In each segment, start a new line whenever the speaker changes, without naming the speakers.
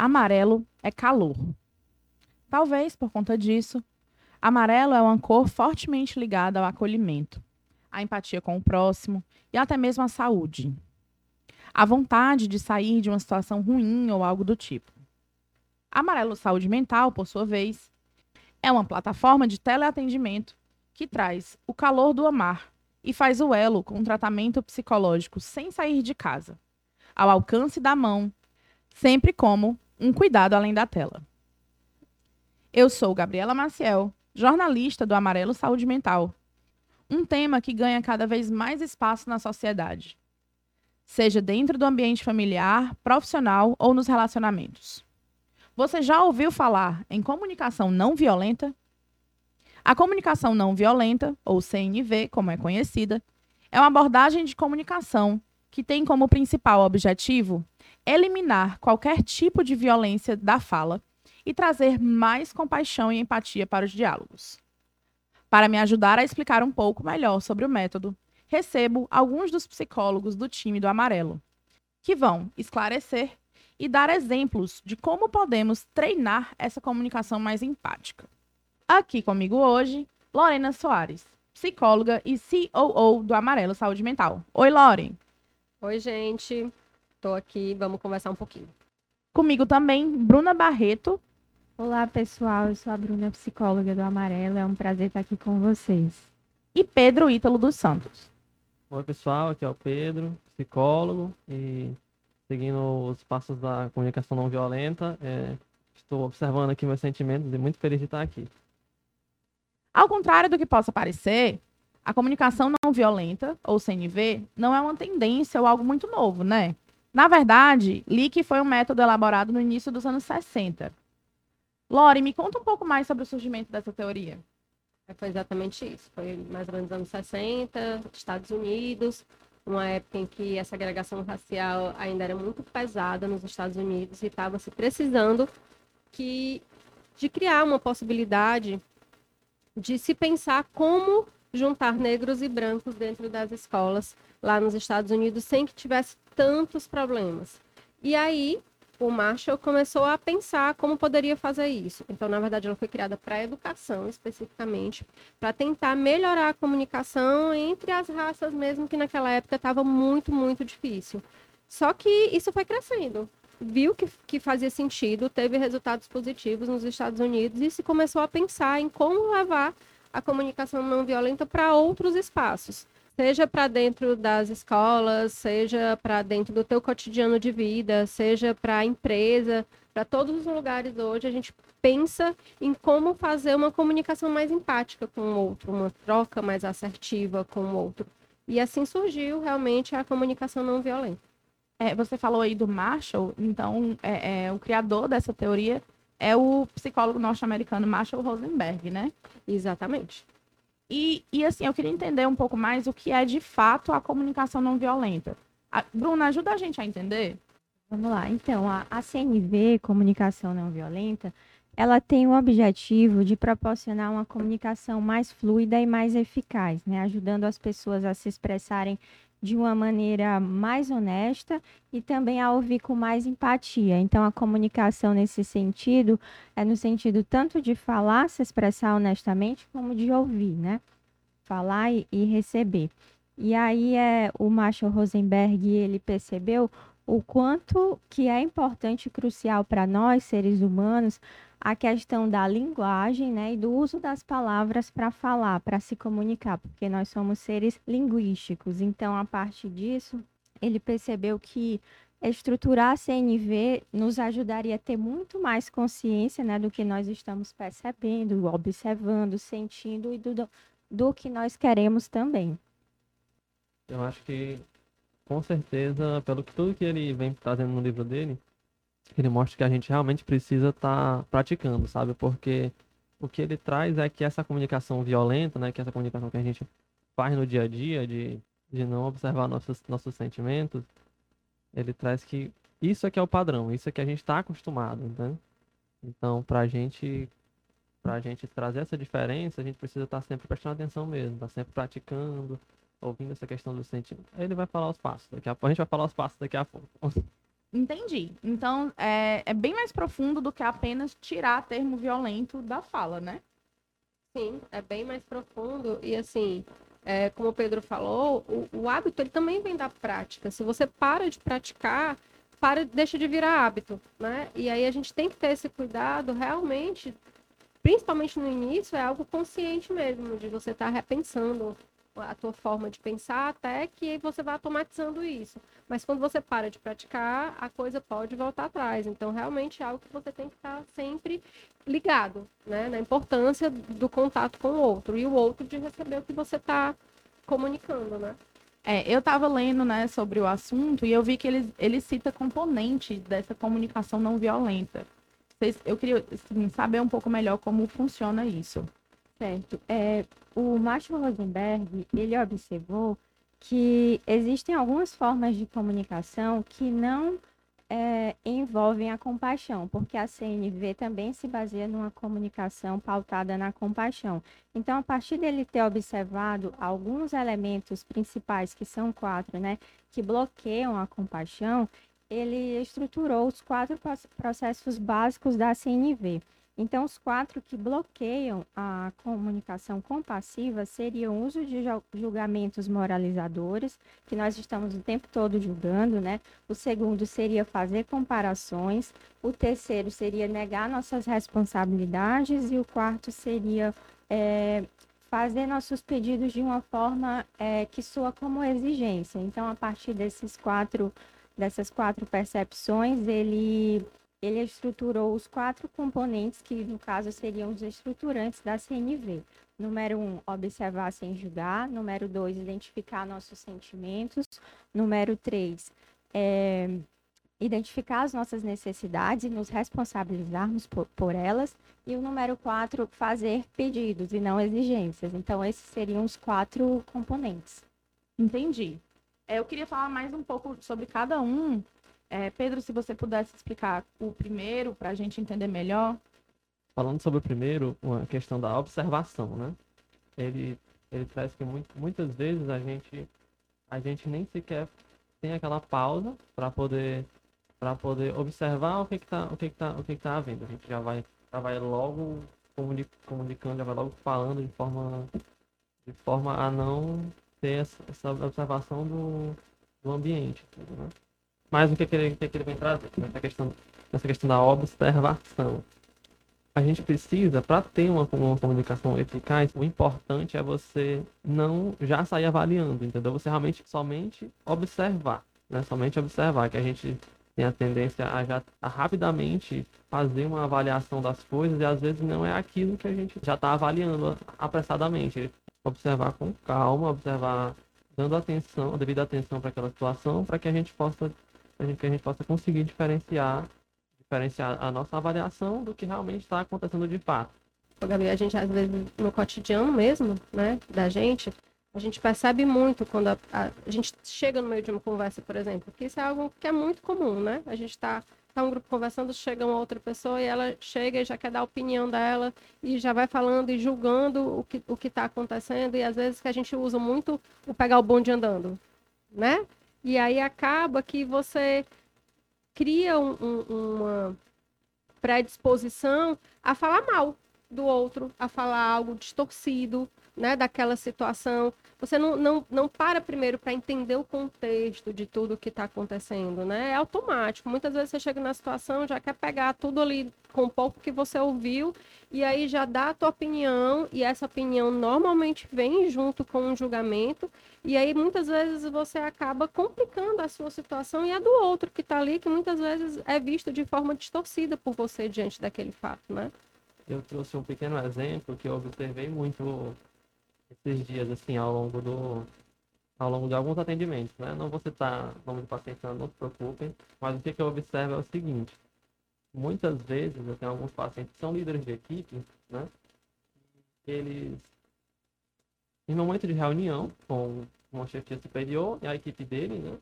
Amarelo é calor. Talvez por conta disso, amarelo é uma cor fortemente ligada ao acolhimento, à empatia com o próximo e até mesmo à saúde. A vontade de sair de uma situação ruim ou algo do tipo. Amarelo Saúde Mental, por sua vez, é uma plataforma de teleatendimento que traz o calor do amar e faz o elo com tratamento psicológico sem sair de casa, ao alcance da mão, sempre como um cuidado além da tela. Eu sou Gabriela Maciel, jornalista do Amarelo Saúde Mental, um tema que ganha cada vez mais espaço na sociedade, seja dentro do ambiente familiar, profissional ou nos relacionamentos. Você já ouviu falar em comunicação não violenta? A comunicação não violenta, ou CNV, como é conhecida, é uma abordagem de comunicação que tem como principal objetivo eliminar qualquer tipo de violência da fala e trazer mais compaixão e empatia para os diálogos. Para me ajudar a explicar um pouco melhor sobre o método, recebo alguns dos psicólogos do time do Amarelo, que vão esclarecer e dar exemplos de como podemos treinar essa comunicação mais empática. Aqui comigo hoje, Lorena Soares, psicóloga e COO do Amarelo Saúde Mental. Oi, Loren.
Oi, gente. Estou aqui, vamos conversar um pouquinho.
Comigo também, Bruna Barreto.
Olá, pessoal. Eu sou a Bruna, psicóloga do Amarelo. É um prazer estar aqui com vocês.
E Pedro Ítalo dos Santos.
Oi, pessoal. Aqui é o Pedro, psicólogo e seguindo os passos da comunicação não violenta. É, estou observando aqui meus sentimentos e muito feliz de estar aqui.
Ao contrário do que possa parecer, a comunicação não violenta, ou CNV, não é uma tendência ou algo muito novo, né? Na verdade, LIC foi um método elaborado no início dos anos 60. Lore, me conta um pouco mais sobre o surgimento dessa teoria.
É, foi exatamente isso. Foi mais ou menos nos anos 60, Estados Unidos, uma época em que essa agregação racial ainda era muito pesada nos Estados Unidos e estava se precisando que de criar uma possibilidade de se pensar como juntar negros e brancos dentro das escolas lá nos Estados Unidos sem que tivesse tantos problemas. E aí o Marshall começou a pensar como poderia fazer isso. Então, na verdade, ela foi criada para a educação, especificamente, para tentar melhorar a comunicação entre as raças, mesmo que naquela época estava muito, muito difícil. Só que isso foi crescendo. Viu que, que fazia sentido, teve resultados positivos nos Estados Unidos e se começou a pensar em como levar a comunicação não violenta para outros espaços seja para dentro das escolas, seja para dentro do teu cotidiano de vida, seja para a empresa, para todos os lugares hoje, a gente pensa em como fazer uma comunicação mais empática com o outro, uma troca mais assertiva com o outro. E assim surgiu realmente a comunicação não violenta.
É, você falou aí do Marshall, então é, é, o criador dessa teoria é o psicólogo norte-americano Marshall Rosenberg, né?
Exatamente.
E, e assim, eu queria entender um pouco mais o que é de fato a comunicação não violenta. A, Bruna, ajuda a gente a entender.
Vamos lá. Então, a, a CNV, Comunicação Não Violenta, ela tem o objetivo de proporcionar uma comunicação mais fluida e mais eficaz, né? ajudando as pessoas a se expressarem de uma maneira mais honesta e também a ouvir com mais empatia. Então, a comunicação nesse sentido é no sentido tanto de falar, se expressar honestamente, como de ouvir, né? Falar e, e receber. E aí é o Marshall Rosenberg, ele percebeu o quanto que é importante e crucial para nós, seres humanos, a questão da linguagem né, e do uso das palavras para falar, para se comunicar, porque nós somos seres linguísticos. Então, a partir disso, ele percebeu que estruturar a CNV nos ajudaria a ter muito mais consciência né, do que nós estamos percebendo, observando, sentindo e do, do que nós queremos também.
Eu acho que, com certeza, pelo que tudo que ele vem trazendo no livro dele, ele mostra que a gente realmente precisa estar tá praticando, sabe? Porque o que ele traz é que essa comunicação violenta, né, que essa comunicação que a gente faz no dia a dia, de, de não observar nossos, nossos sentimentos, ele traz que isso aqui é o padrão, isso é que a gente está acostumado, né? Então, para a gente pra gente trazer essa diferença, a gente precisa estar tá sempre prestando atenção mesmo, estar tá sempre praticando, ouvindo essa questão do sentimento. Ele vai falar os passos, daqui a a gente vai falar os passos daqui a pouco.
Entendi. Então, é, é bem mais profundo do que apenas tirar termo violento da fala, né?
Sim, é bem mais profundo. E assim, é, como o Pedro falou, o, o, hábito ele também vem da prática. Se você para de praticar, para, deixa de virar hábito, né? E aí a gente tem que ter esse cuidado realmente, principalmente no início, é algo consciente mesmo, de você estar tá repensando a tua forma de pensar até que você vai automatizando isso. Mas quando você para de praticar, a coisa pode voltar atrás. Então, realmente é algo que você tem que estar sempre ligado, né? Na importância do contato com o outro e o outro de receber o que você está comunicando, né?
É, eu estava lendo né, sobre o assunto e eu vi que ele, ele cita componentes dessa comunicação não violenta. Eu queria assim, saber um pouco melhor como funciona isso.
Certo. É, o Marshall Rosenberg, ele observou que existem algumas formas de comunicação que não é, envolvem a compaixão, porque a CNV também se baseia numa comunicação pautada na compaixão. Então, a partir dele ter observado alguns elementos principais, que são quatro, né, que bloqueiam a compaixão, ele estruturou os quatro processos básicos da CNV. Então, os quatro que bloqueiam a comunicação compassiva seriam o uso de julgamentos moralizadores, que nós estamos o tempo todo julgando, né? O segundo seria fazer comparações, o terceiro seria negar nossas responsabilidades e o quarto seria é, fazer nossos pedidos de uma forma é, que soa como exigência. Então, a partir desses quatro, dessas quatro percepções, ele ele estruturou os quatro componentes que, no caso, seriam os estruturantes da CNV. Número um, observar sem julgar. Número dois, identificar nossos sentimentos. Número três, é, identificar as nossas necessidades e nos responsabilizarmos por, por, elas. E o número quatro, fazer pedidos e não exigências. Então, esses seriam os quatro componentes.
Entendi. É, eu queria falar mais um pouco sobre cada um é, Pedro, se você pudesse explicar o primeiro para a gente entender melhor.
Falando sobre o primeiro, uma questão da observação, né? Ele, ele traz que muito, muitas vezes a gente, a gente nem sequer tem aquela pausa para poder para poder observar o que está o que está o que está havendo. A gente já vai já vai logo comunicando, já vai logo falando de forma de forma a não ter essa, essa observação do, do ambiente, né? Mas o que, que, ele, que, que ele vem trazer? Nessa questão, nessa questão da observação. A gente precisa, para ter uma, uma comunicação eficaz, o importante é você não já sair avaliando, entendeu? Você realmente somente observar, né? Somente observar, que a gente tem a tendência a já a rapidamente fazer uma avaliação das coisas e às vezes não é aquilo que a gente já está avaliando apressadamente. Observar com calma, observar dando atenção, devida atenção para aquela situação, para que a gente possa que a gente possa conseguir diferenciar, diferenciar a nossa avaliação do que realmente está acontecendo de fato.
Gabi, a gente às vezes no cotidiano mesmo, né, da gente, a gente percebe muito quando a, a, a, gente chega no meio de uma conversa, por exemplo, que isso é algo que é muito comum, né? A gente está tá um grupo conversando, chega uma outra pessoa e ela chega e já quer dar a opinião dela e já vai falando e julgando o que o que está acontecendo e às vezes que a gente usa muito o pegar o bonde andando, né? E aí acaba que você cria um, um, uma predisposição a falar mal do outro, a falar algo distorcido, né, daquela situação. Você não, não, não para primeiro para entender o contexto de tudo que está acontecendo, né? É automático. Muitas vezes você chega na situação, já quer pegar tudo ali com pouco que você ouviu e aí já dá a tua opinião e essa opinião normalmente vem junto com um julgamento e aí muitas vezes você acaba complicando a sua situação e a do outro que está ali, que muitas vezes é visto de forma distorcida por você diante daquele fato, né?
Eu trouxe um pequeno exemplo que eu observei muito esses dias, assim, ao longo do ao longo de alguns atendimentos, né? Não vou citar nome do paciente, não, se preocupem, mas o que eu observo é o seguinte, muitas vezes eu tenho alguns pacientes que são líderes de equipe, né? Eles, em momento de reunião com uma chefia superior e a equipe dele, né?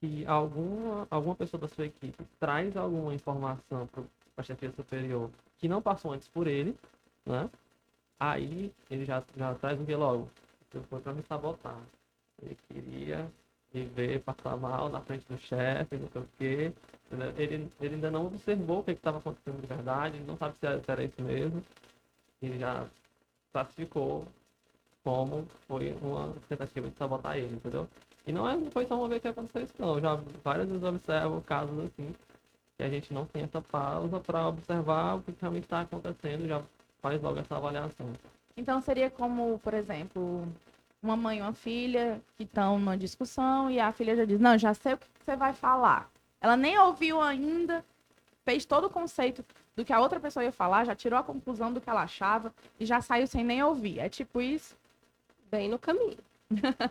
Que alguma, alguma pessoa da sua equipe traz alguma informação para a chefia superior que não passou antes por ele, né? Aí ele já, já traz o que logo? Foi para me sabotar. Ele queria e ver passar mal na frente do chefe, não sei o quê. Ele, ele ainda não observou o que estava acontecendo de verdade, ele não sabe se era, se era isso mesmo. Ele já classificou como foi uma tentativa de sabotar ele, entendeu? E não, é, não foi só uma vez que aconteceu isso, não. Já várias vezes observo casos assim, que a gente não tem essa pausa para observar o que realmente está acontecendo, já faz logo essa avaliação.
Então seria como, por exemplo, uma mãe e uma filha que estão numa discussão e a filha já diz: Não, já sei o que você vai falar. Ela nem ouviu ainda, fez todo o conceito do que a outra pessoa ia falar, já tirou a conclusão do que ela achava e já saiu sem nem ouvir. É tipo isso?
Bem no caminho.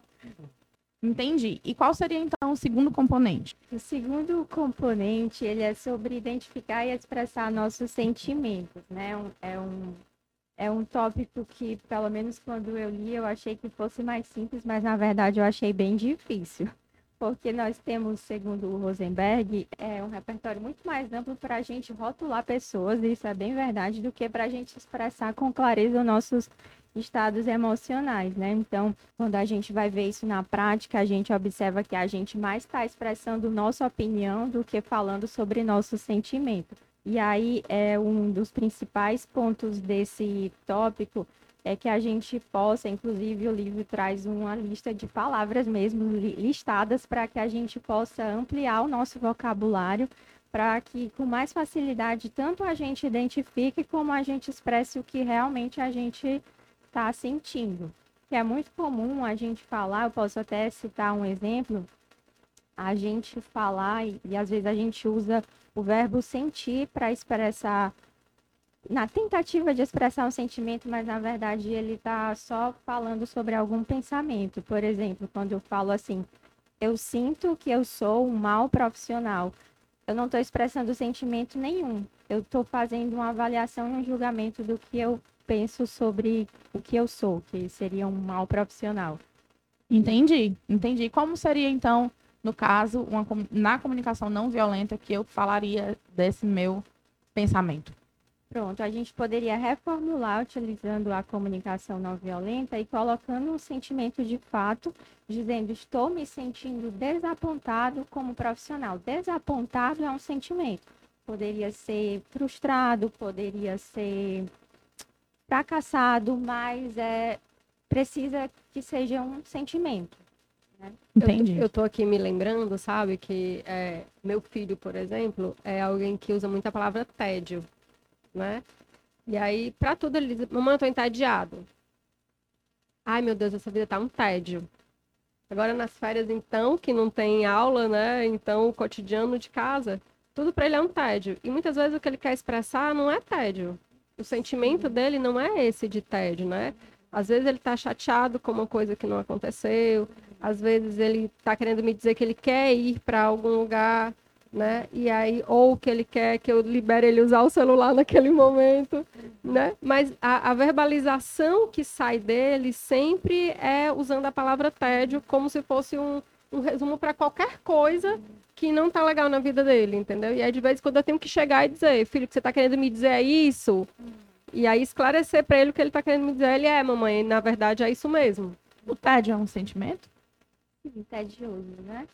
Entendi. E qual seria então o segundo componente?
O segundo componente, ele é sobre identificar e expressar nossos sentimentos, né? É um, é um tópico que, pelo menos quando eu li, eu achei que fosse mais simples, mas na verdade eu achei bem difícil. Porque nós temos, segundo o Rosenberg, é um repertório muito mais amplo para a gente rotular pessoas, isso é bem verdade, do que para a gente expressar com clareza os nossos estados emocionais, né? Então, quando a gente vai ver isso na prática, a gente observa que a gente mais está expressando nossa opinião do que falando sobre nosso sentimento. E aí, é um dos principais pontos desse tópico é que a gente possa, inclusive o livro traz uma lista de palavras mesmo listadas para que a gente possa ampliar o nosso vocabulário para que com mais facilidade tanto a gente identifique como a gente expresse o que realmente a gente está sentindo. Que é muito comum a gente falar, eu posso até citar um exemplo, a gente falar e, e às vezes a gente usa o verbo sentir para expressar na tentativa de expressar um sentimento, mas na verdade ele está só falando sobre algum pensamento. Por exemplo, quando eu falo assim, eu sinto que eu sou um mau profissional, eu não estou expressando sentimento nenhum. Eu estou fazendo uma avaliação e um julgamento do que eu penso sobre o que eu sou, que seria um mau profissional.
Entendi, entendi. Como seria então, no caso, uma, na comunicação não violenta, que eu falaria desse meu pensamento?
Pronto, a gente poderia reformular utilizando a comunicação não violenta e colocando um sentimento de fato, dizendo estou me sentindo desapontado como profissional. Desapontado é um sentimento. Poderia ser frustrado, poderia ser fracassado, mas é, precisa que seja um sentimento.
Né? Entendi. Eu, eu tô aqui me lembrando, sabe, que é, meu filho, por exemplo, é alguém que usa muito a palavra tédio, né? E aí, para tudo, ele diz, mamãe, eu tô entediado. Ai, meu Deus, essa vida tá um tédio. Agora nas férias, então, que não tem aula, né? Então, o cotidiano de casa, tudo para ele é um tédio. E muitas vezes o que ele quer expressar não é tédio o sentimento dele não é esse de tédio, né? Às vezes ele está chateado com uma coisa que não aconteceu, às vezes ele está querendo me dizer que ele quer ir para algum lugar, né? E aí, ou que ele quer que eu libere ele usar o celular naquele momento, né? Mas a, a verbalização que sai dele sempre é usando a palavra tédio como se fosse um, um resumo para qualquer coisa que não tá legal na vida dele, entendeu? E aí, de vez em quando, eu tenho que chegar e dizer, filho, que você tá querendo me dizer é isso? E aí, esclarecer para ele o que ele tá querendo me dizer. Ele é, mamãe, na verdade, é isso mesmo.
O tédio é um sentimento?
Sim, tedioso, né?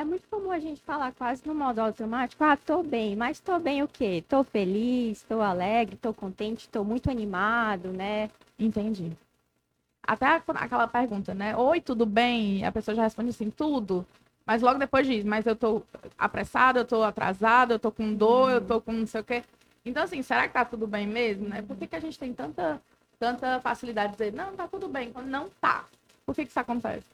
É muito comum a gente falar quase no modo automático, ah, tô bem, mas tô bem o quê? Tô feliz, tô alegre, tô contente, tô muito animado, né?
Entendi. Até aquela pergunta, né? Oi, tudo bem? A pessoa já responde assim, tudo. Mas logo depois diz, mas eu tô apressada, eu tô atrasada, eu tô com dor, eu tô com não sei o quê. Então, assim, será que tá tudo bem mesmo, né? Por que, que a gente tem tanta, tanta facilidade de dizer, não, tá tudo bem, quando não tá? Por que, que isso acontece?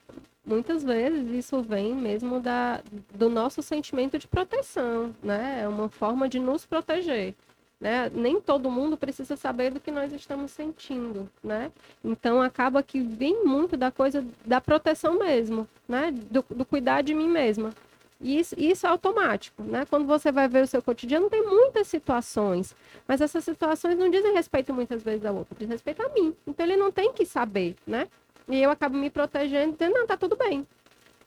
Muitas vezes isso vem mesmo da, do nosso sentimento de proteção, né? É uma forma de nos proteger. Né? Nem todo mundo precisa saber do que nós estamos sentindo, né? Então acaba que vem muito da coisa da proteção mesmo, né? Do, do cuidar de mim mesma. E isso, isso, é automático, né? Quando você vai ver o seu cotidiano, tem muitas situações, mas essas situações não dizem respeito muitas vezes ao outro, diz respeito a mim. Então ele não tem que saber, né? E eu acabo me protegendo, dizendo, não, tá tudo bem.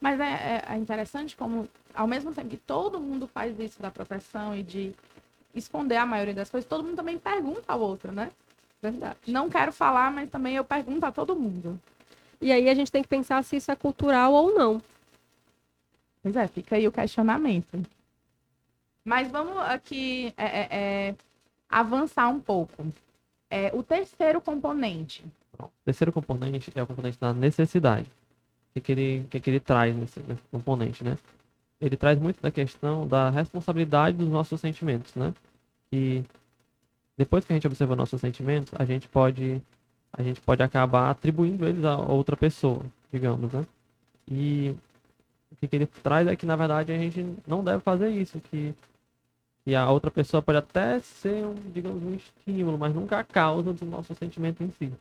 Mas é, é, é interessante como, ao mesmo tempo que todo mundo faz isso da proteção e de esconder a maioria das coisas, todo mundo também pergunta ao outro, né?
Verdade.
Não quero falar, mas também eu pergunto a todo mundo.
E aí a gente tem que pensar se isso é cultural ou não.
Pois é, fica aí o questionamento. Mas vamos aqui é, é, é, avançar um pouco. É, o terceiro componente.
O terceiro componente é o componente da necessidade. O que, que, ele, que, que ele traz nesse, nesse componente, né? Ele traz muito da questão da responsabilidade dos nossos sentimentos, né? E depois que a gente observa nossos sentimentos, a gente pode a gente pode acabar atribuindo eles a outra pessoa, digamos, né? E o que, que ele traz é que na verdade a gente não deve fazer isso, que e a outra pessoa pode até ser, um, digamos, um estímulo, mas nunca a causa do nosso sentimento em si.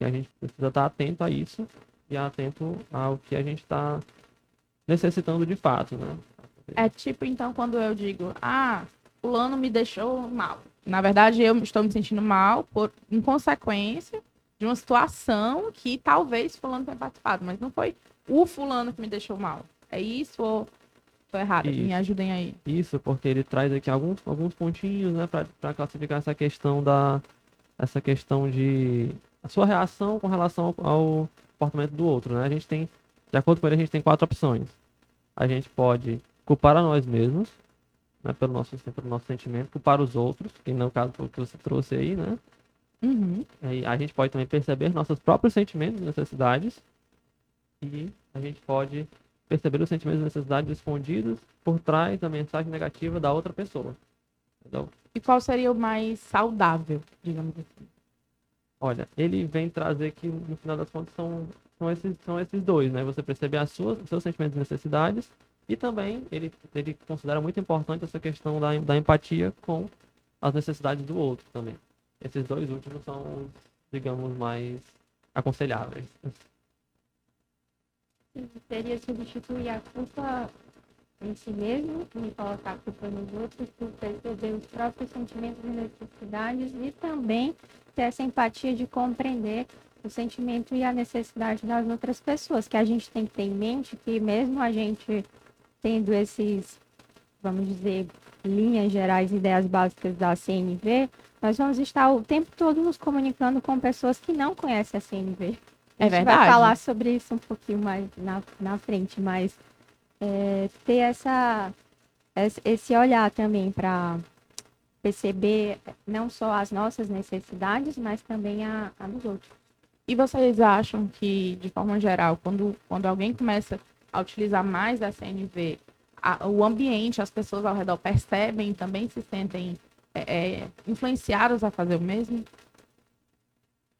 E a gente precisa estar atento a isso e atento ao que a gente está necessitando de fato, né?
É tipo, então, quando eu digo, ah, fulano me deixou mal. Na verdade, eu estou me sentindo mal por em consequência de uma situação que talvez fulano tenha participado, mas não foi o fulano que me deixou mal. É isso ou tô errado?
Isso.
Me ajudem aí.
Isso, porque ele traz aqui alguns, alguns pontinhos, né, para classificar essa questão da essa questão de a sua reação com relação ao, comportamento do outro, né? A gente tem, de acordo com ele, a gente tem quatro opções. A gente pode culpar a nós mesmos, né, pelo nosso pelo nosso sentimento, culpar os outros, que no caso foi o que você trouxe aí, né?
Uhum.
Aí a gente pode também perceber nossos próprios sentimentos e necessidades e a gente pode perceber os sentimentos e necessidades escondidos por trás da mensagem negativa da outra pessoa. Entendeu?
E qual seria o mais saudável, digamos assim?
Olha, ele vem trazer que no final das contas são, são, esses, são esses dois, né? Você perceber as suas, seus sentimentos e necessidades e também ele, ele considera muito importante essa questão da, da empatia com as necessidades do outro também. Esses dois últimos são, os, digamos, mais aconselháveis.
Seria substituir a culpa em si mesmo e colocar a culpa nos outros por perceber os próprios sentimentos e necessidades e também ter essa empatia de compreender o sentimento e a necessidade das outras pessoas, que a gente tem que ter em mente que mesmo a gente tendo esses, vamos dizer, linhas gerais, ideias básicas da CNV, nós vamos estar o tempo todo nos comunicando com pessoas que não conhecem a CNV.
É
a gente
verdade.
vai falar sobre isso um pouquinho mais na, na frente, mas é, ter essa, esse- esse olhar também para perceber não só as nossas necessidades, mas também a, a dos outros.
E vocês acham que, de forma geral, quando, quando alguém começa a utilizar mais a CNV, a- o ambiente, as pessoas ao redor percebem, também se sentem é, é, influenciadas a fazer o mesmo?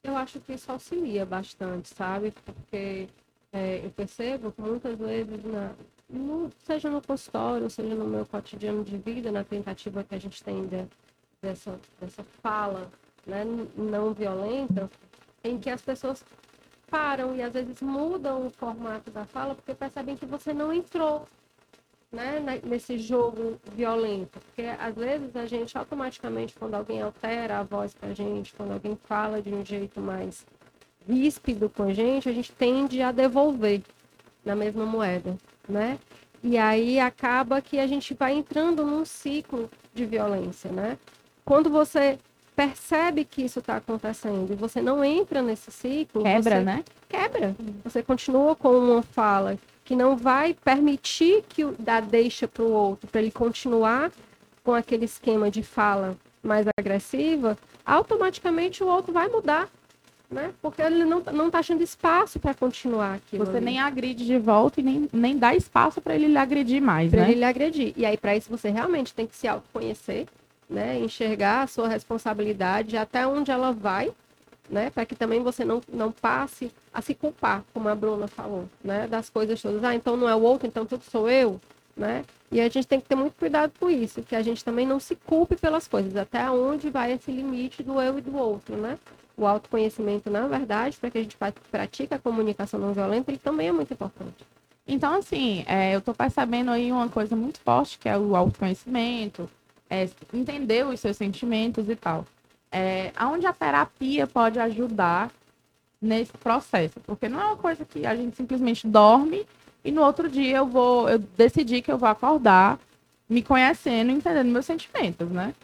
Eu acho que isso auxilia bastante, sabe? Porque é, eu percebo que muitas vezes, na, no- seja no consultório, seja no meu cotidiano de vida, na tentativa que a gente tem de- dessa, dessa fala né, não violenta, em que as pessoas param e às vezes mudam o formato da fala porque percebem que você não entrou né, ne- nesse jogo violento. Porque às vezes a gente automaticamente, quando alguém altera a voz pra gente, quando alguém fala de um jeito mais ríspido com a gente, a gente tende a devolver na mesma moeda, né? E aí acaba que a gente vai entrando num ciclo de violência, né? Quando você percebe que isso está acontecendo e você não entra nesse ciclo,
Quebra,
você
né?
quebra. Você continua com uma fala que não vai permitir que o dá deixa para o outro, para ele continuar com aquele esquema de fala mais agressiva, automaticamente o outro vai mudar, né? Porque ele não, não tá achando espaço para continuar aquilo.
Você
ali.
nem agride de volta e nem, nem dá espaço para ele lhe agredir mais,
para
né?
ele lhe agredir. E aí, para isso, você realmente tem que se autoconhecer, né? Enxergar a sua responsabilidade, até onde ela vai, né? Para que também você não, não passe a se culpar, como a Bruna falou, né? Das coisas todas. Ah, então não é o outro, então tudo sou eu, né? E a gente tem que ter muito cuidado com isso, que a gente também não se culpe pelas coisas, até onde vai esse limite do eu e do outro, né? O autoconhecimento, na verdade, para que a gente pratique a comunicação não violenta, ele também é muito importante.
Então, assim, é, eu tô percebendo aí uma coisa muito forte, que é o autoconhecimento, é, entender os seus sentimentos e tal. É, aonde a terapia pode ajudar nesse processo? Porque não é uma coisa que a gente simplesmente dorme e no outro dia eu vou, eu decidi que eu vou acordar me conhecendo entendendo meus sentimentos, né?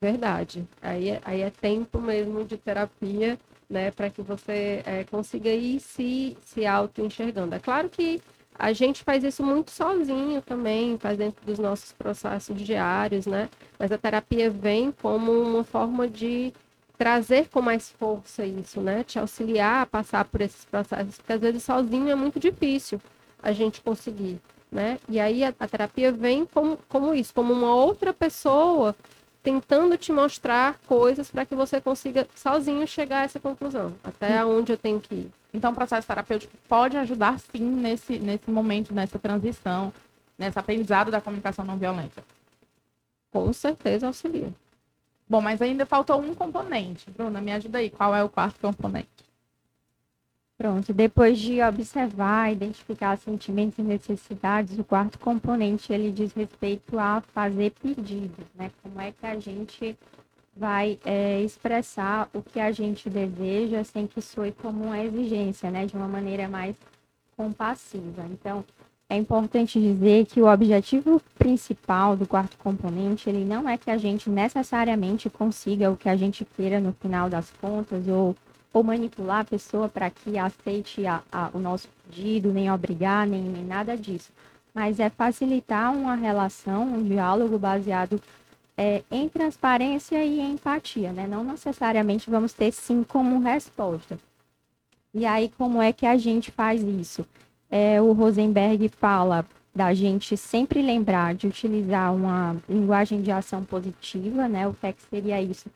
Verdade. Aí é, aí é tempo mesmo de terapia, né, para que você é, consiga ir se, se auto-enxergando. É claro que a gente faz isso muito sozinho também, faz dentro dos nossos processos diários, né? Mas a terapia vem como uma forma de trazer com mais força isso, né? Te auxiliar a passar por esses processos, porque às vezes sozinho é muito difícil a gente conseguir, né? E aí a, a terapia vem como, como isso, como uma outra pessoa tentando te mostrar coisas para que você consiga sozinho chegar a essa conclusão, até onde eu tenho que ir.
Então, o processo terapêutico pode ajudar, sim, nesse, nesse momento, nessa transição, nesse aprendizado da comunicação não violenta.
Com certeza auxilia.
Bom, mas ainda faltou um componente. Bruna, me ajuda aí. Qual é o quarto componente?
Pronto, depois de observar, identificar sentimentos e necessidades, o quarto componente ele diz respeito a fazer pedidos, né? Como é que a gente vai é, expressar o que a gente deseja sem que soe como uma exigência, né? De uma maneira mais compassiva. Então, é importante dizer que o objetivo principal do quarto componente, ele não é que a gente necessariamente consiga o que a gente queira no final das contas ou ou manipular a pessoa para que aceite a, a, o nosso pedido, nem obrigar, nem, nem nada disso. Mas é facilitar uma relação, um diálogo baseado é, em transparência e empatia, né? Não necessariamente vamos ter sim como resposta. E aí, como é que a gente faz isso? É, o Rosenberg fala da gente sempre lembrar de utilizar uma linguagem de ação positiva, né? O que, é que seria isso?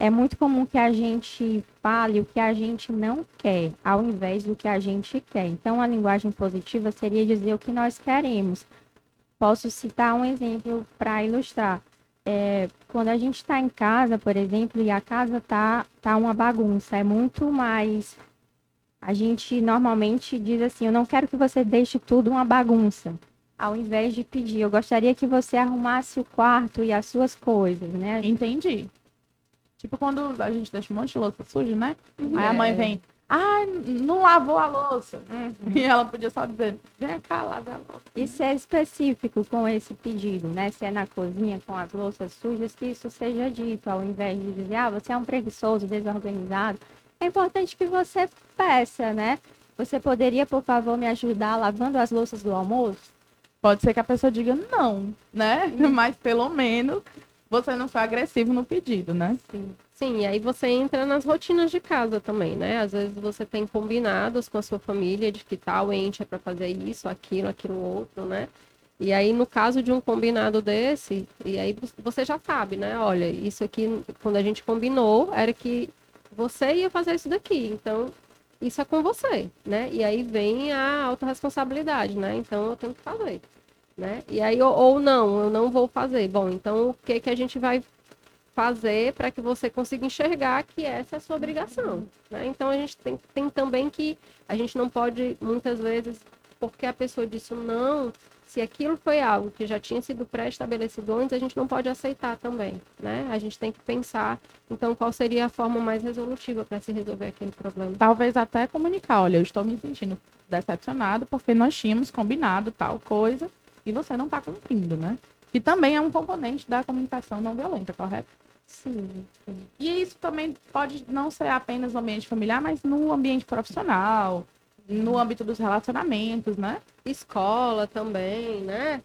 É muito comum que a gente fale o que a gente não quer, ao invés do que a gente quer. Então, a linguagem positiva seria dizer o que nós queremos. Posso citar um exemplo para ilustrar. É, quando a gente está em casa, por exemplo, e a casa tá, tá uma bagunça, é muito mais. A gente normalmente diz assim: eu não quero que você deixe tudo uma bagunça. Ao invés de pedir, eu gostaria que você arrumasse o quarto e as suas coisas, né?
Entendi. Tipo quando a gente deixa um monte de louça suja, né? Uhum. Aí a mãe vem, ah, não lavou a louça. Uhum. E ela podia só dizer, vem cá, lava a louça.
Isso é específico com esse pedido, né? Se é na cozinha com as louças sujas, que isso seja dito, ao invés de dizer, ah, você é um preguiçoso, desorganizado. É importante que você peça, né? Você poderia, por favor, me ajudar lavando as louças do almoço?
Pode ser que a pessoa diga não, né? Uhum. Mas pelo menos você não foi agressivo no pedido, né?
Sim. Sim, e aí você entra nas rotinas de casa também, né? Às vezes você tem combinados com a sua família de que tal ente é para fazer isso, aquilo, aquilo outro, né? E aí, no caso de um combinado desse, e aí você já sabe, né? Olha, isso aqui, quando a gente combinou, era que você ia fazer isso daqui. Então, isso é com você, né? E aí vem a autorresponsabilidade, né? Então, eu tenho que fazer né? E aí, ou, ou, não, eu não vou fazer. Bom, então o que, que a gente vai fazer para que você consiga enxergar que essa é a sua obrigação, né? Então a gente tem, tem também que a gente não pode, muitas vezes, porque a pessoa disse não, se aquilo foi algo que já tinha sido pré-estabelecido antes, a gente não pode aceitar também, né? A gente tem que pensar, então, qual seria a forma mais resolutiva para se resolver aquele problema.
Talvez até comunicar, olha, eu estou me sentindo decepcionado porque nós tínhamos combinado tal coisa e você não está cumprindo, né? Que também é um componente da comunicação não violenta, correto?
Sim, sim.
E isso também pode não ser apenas no ambiente familiar, mas no ambiente profissional, no âmbito dos relacionamentos, né?
Escola também, né?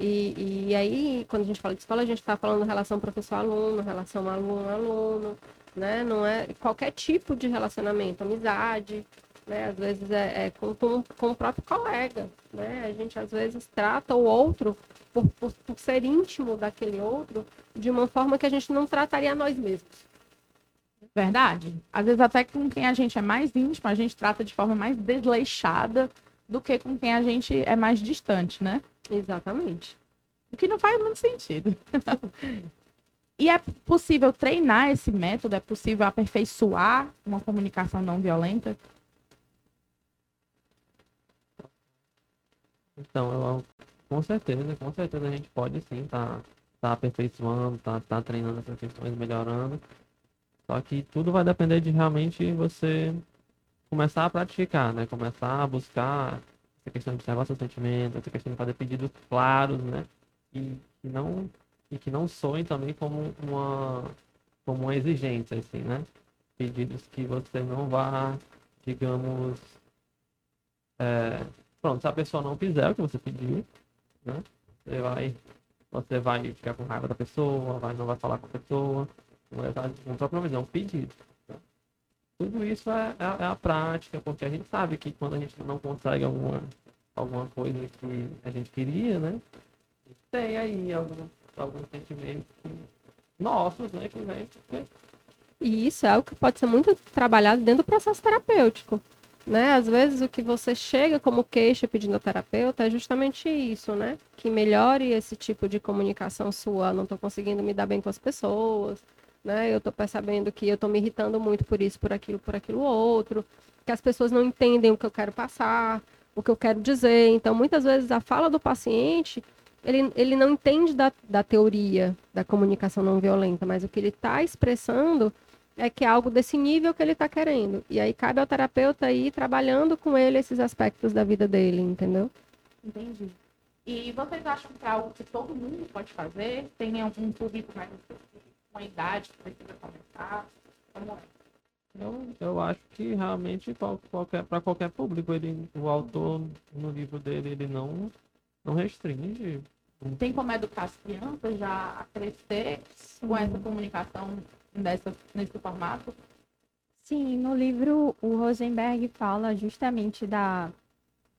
E, e, aí, quando a gente fala de escola, a gente está falando relação professor-aluno, relação aluno-aluno, né? Não é qualquer tipo de relacionamento, amizade, né? Às vezes é, é com, com, com, o próprio colega, né? A gente às vezes trata o outro por, por, por, ser íntimo daquele outro de uma forma que a gente não trataria nós mesmos.
Verdade. Às vezes até com quem a gente é mais íntimo, a gente trata de forma mais desleixada do que com quem a gente é mais distante, né?
Exatamente.
O que não faz muito sentido. E é possível treinar esse método? É possível aperfeiçoar uma comunicação não violenta?
Então, eu, com certeza, com certeza a gente pode sim tá, tá aperfeiçoando, tá, tá treinando essas questões, melhorando. Só que tudo vai depender de realmente você começar a praticar, né? Começar a buscar essa questão de observar seus sentimentos, essa questão de fazer pedidos claros, né? E que não, e que não soem também como uma, como uma exigência, assim, né? Pedidos que você não vá, digamos, é, Pronto, se a pessoa não fizer o que você pediu, né? Você vai, você vai ficar com raiva da pessoa, vai, não vai falar com a pessoa, não vai dar nome, é um pedido. tá? Tudo isso é, é, é a prática, porque a gente sabe que quando a gente não consegue alguma, alguma coisa que a gente queria, né? Tem aí alguns, alguns sentimentos nossos, né? Que vem porque
E isso é algo que pode ser muito trabalhado dentro do processo terapêutico. Né? Às vezes o que você chega como queixa pedindo ao terapeuta é justamente isso, né? Que melhore esse tipo de comunicação sua. Não estou conseguindo me dar bem com as pessoas, né? Eu estou percebendo que eu estou me irritando muito por isso, por aquilo, por aquilo outro. Que as pessoas não entendem o que eu quero passar, o que eu quero dizer. Então, muitas vezes a fala do paciente ele, ele não entende da, da teoria da comunicação não violenta, mas o que ele está expressando é que é algo desse nível que ele está querendo. E aí cabe ao terapeuta ir trabalhando com ele esses aspectos da vida dele, entendeu?
Entendi. E vocês acham que é algo que todo mundo pode fazer? Tem um público mais específico, uma idade que precisa começar? Como é?
Eu, eu acho que realmente qual- qualquer, para qualquer público, ele, o autor no livro dele ele não, não restringe.
Tem como educar as crianças já a crescer com essa comunicação dessa, nesse formato?
Sim, no livro o Rosenberg fala justamente da,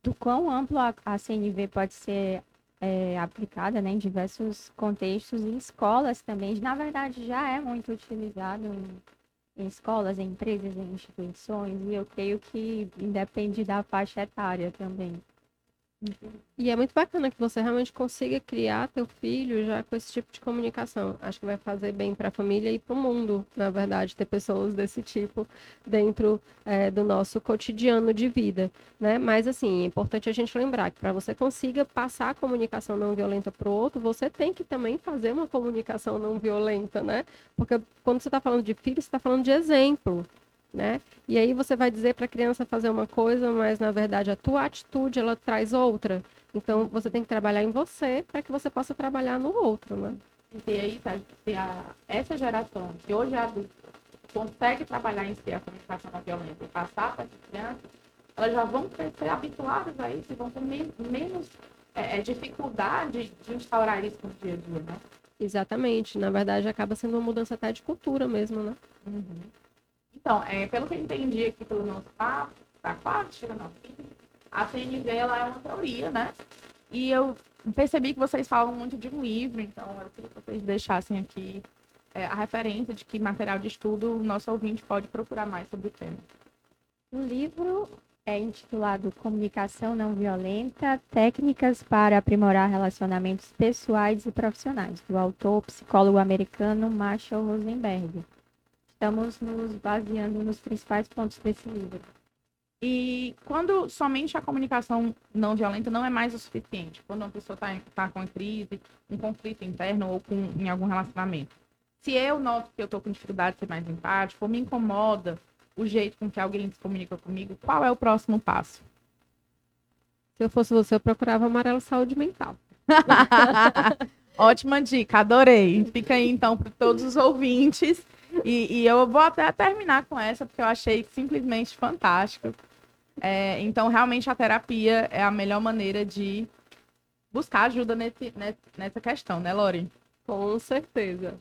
do quão amplo a, a CNV pode ser é, aplicada né, em diversos contextos e escolas também. Na verdade, já é muito utilizado em, em escolas, em empresas, em instituições, e eu creio que independe da faixa etária também.
E é muito bacana que você realmente consiga criar teu filho já com esse tipo de comunicação. Acho que vai fazer bem para a família e para o mundo, na verdade, ter pessoas desse tipo dentro eh, do nosso cotidiano de vida, né? Mas assim, é importante a gente lembrar que para você consiga passar a comunicação não violenta para o outro, você tem que também fazer uma comunicação não violenta, né? Porque quando você está falando de filho, você está falando de exemplo, né? E aí você vai dizer para a criança fazer uma coisa, mas na verdade a tua atitude ela traz outra. Então você tem que trabalhar em você para que você possa trabalhar no outro, né?
E aí, tá, se a, essa geração, que hoje é adulta, consegue trabalhar em si a comunicação não violenta e passar para essas crianças, elas já vão crescer habituadas a isso e vão ter men- menos é, é, dificuldade de instaurar isso no dia a dia, né?
Exatamente. Na verdade acaba sendo uma mudança até de cultura mesmo, né?
Então, é, pelo que eu entendi aqui pelo nosso papo, chegando ao fim, a CNV ela é uma teoria, né? E eu percebi que vocês falam muito de um livro, então eu queria que vocês deixassem aqui é, a referência de que material de estudo o nosso ouvinte pode procurar mais sobre o tema.
O livro é intitulado Comunicação Não Violenta: Técnicas para Aprimorar Relacionamentos Pessoais e Profissionais, do autor psicólogo americano Marshall Rosenberg. Estamos nos baseando nos principais pontos desse livro.
E quando somente a comunicação não violenta não é mais o suficiente, quando uma pessoa está tá com crise, um conflito interno ou com, em algum relacionamento. Se eu noto que eu estou com dificuldade de ser mais empático, ou me incomoda o jeito com que alguém se comunica comigo, qual é o próximo passo?
Se eu fosse você, eu procurava amarelo saúde mental.
Ótima dica, adorei. Fica aí então para todos os ouvintes. E, e eu vou até terminar com essa, porque eu achei simplesmente fantástico. É, então, realmente, a terapia é a melhor maneira de buscar ajuda nesse, ne- nessa questão, né, Lori?
Com certeza.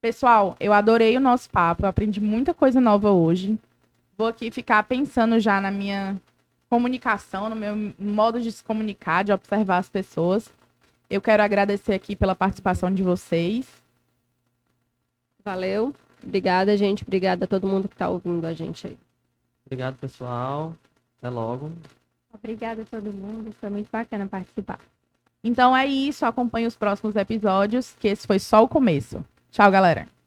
Pessoal, eu adorei o nosso papo, eu aprendi muita coisa nova hoje. Vou aqui ficar pensando já na minha comunicação, no meu modo de se comunicar, de observar as pessoas. Eu quero agradecer aqui pela participação de vocês.
Valeu. Obrigada, gente. Obrigada a todo mundo que está ouvindo a gente aí.
Obrigado, pessoal. Até logo.
Obrigada a todo mundo, foi muito bacana participar.
Então é isso, acompanhe os próximos episódios, que esse foi só o começo. Tchau, galera.